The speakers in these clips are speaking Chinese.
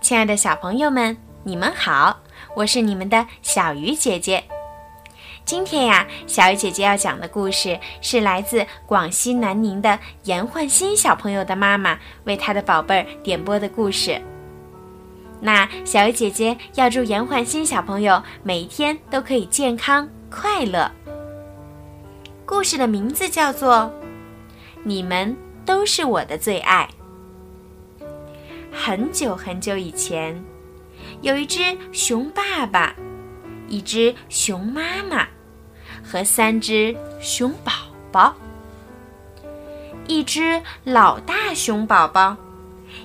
亲爱的小朋友们，你们好，我是你们的小鱼姐姐。今天呀，小鱼姐姐要讲的故事是来自广西南宁的严焕新小朋友的妈妈为他的宝贝儿点播的故事。那小鱼姐姐要祝严焕新小朋友每一天都可以健康快乐。故事的名字叫做《你们都是我的最爱》。很久很久以前，有一只熊爸爸，一只熊妈妈，和三只熊宝宝。一只老大熊宝宝，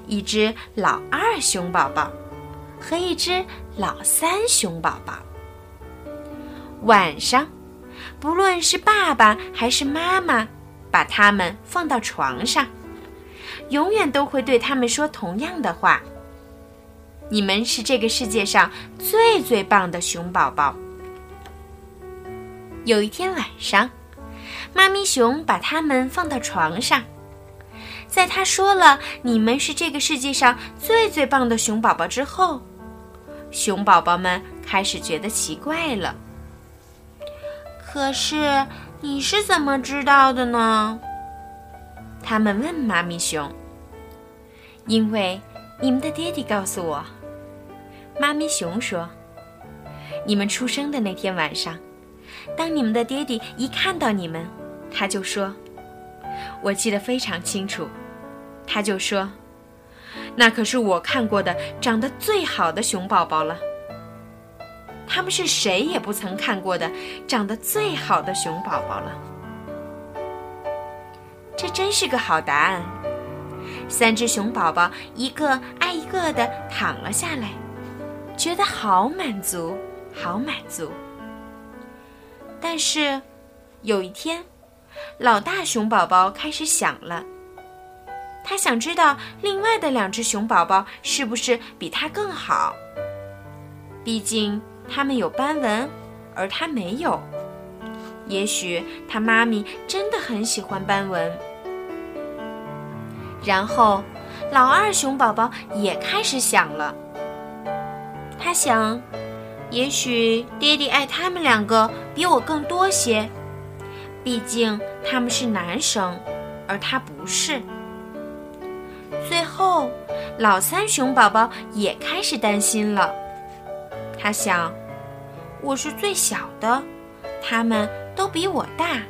一只老二熊宝宝，和一只老三熊宝宝。晚上，不论是爸爸还是妈妈，把他们放到床上。永远都会对他们说同样的话：“你们是这个世界上最最棒的熊宝宝。”有一天晚上，妈咪熊把他们放到床上，在他说了“你们是这个世界上最最棒的熊宝宝”之后，熊宝宝们开始觉得奇怪了。可是你是怎么知道的呢？他们问妈咪熊。因为你们的爹地告诉我，妈咪熊说，你们出生的那天晚上，当你们的爹地一看到你们，他就说，我记得非常清楚，他就说，那可是我看过的长得最好的熊宝宝了。他们是谁也不曾看过的长得最好的熊宝宝了。这真是个好答案。三只熊宝宝一个挨一个的躺了下来，觉得好满足，好满足。但是，有一天，老大熊宝宝开始想了，他想知道另外的两只熊宝宝是不是比他更好。毕竟他们有斑纹，而他没有。也许他妈咪真的很喜欢斑纹。然后，老二熊宝宝也开始想了。他想，也许爹地爱他们两个比我更多些，毕竟他们是男生，而他不是。最后，老三熊宝宝也开始担心了。他想，我是最小的，他们都比我大，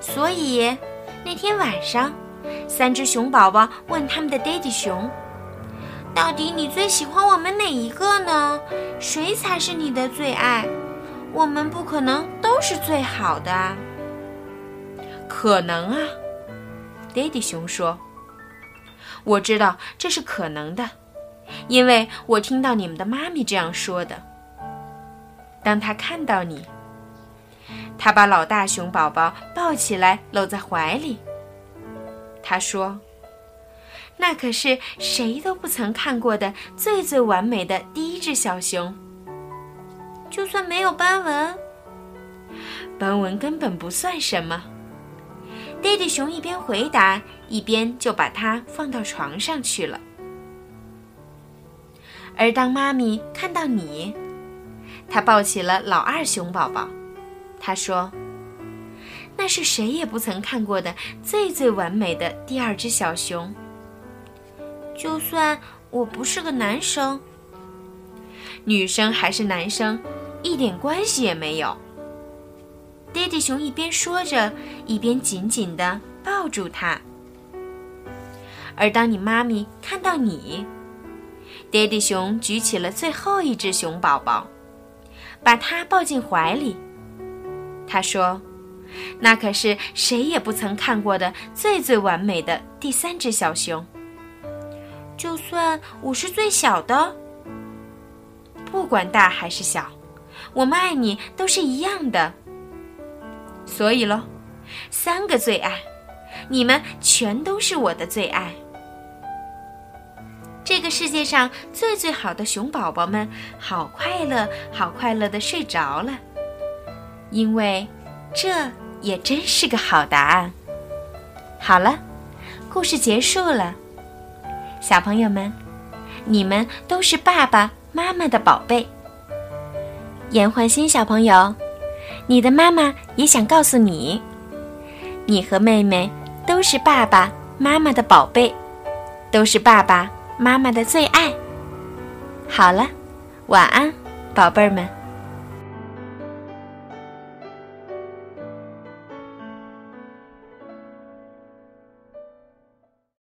所以那天晚上。三只熊宝宝问他们的爹地熊：“到底你最喜欢我们哪一个呢？谁才是你的最爱？我们不可能都是最好的！”“可能啊。”爹地熊说，“我知道这是可能的，因为我听到你们的妈咪这样说的。当他看到你，他把老大熊宝宝抱起来搂在怀里。”他说：“那可是谁都不曾看过的最最完美的第一只小熊。就算没有斑纹，斑纹根本不算什么。”爹地熊一边回答，一边就把它放到床上去了。而当妈咪看到你，她抱起了老二熊宝宝，她说。那是谁也不曾看过的最最完美的第二只小熊。就算我不是个男生，女生还是男生，一点关系也没有。爹地熊一边说着，一边紧紧地抱住它。而当你妈咪看到你，爹地熊举起了最后一只熊宝宝，把它抱进怀里。他说。那可是谁也不曾看过的最最完美的第三只小熊。就算我是最小的，不管大还是小，我们爱你都是一样的。所以喽，三个最爱，你们全都是我的最爱。这个世界上最最好的熊宝宝们，好快乐，好快乐的睡着了，因为。这也真是个好答案。好了，故事结束了，小朋友们，你们都是爸爸妈妈的宝贝。严焕新小朋友，你的妈妈也想告诉你，你和妹妹都是爸爸妈妈的宝贝，都是爸爸妈妈的最爱。好了，晚安，宝贝儿们。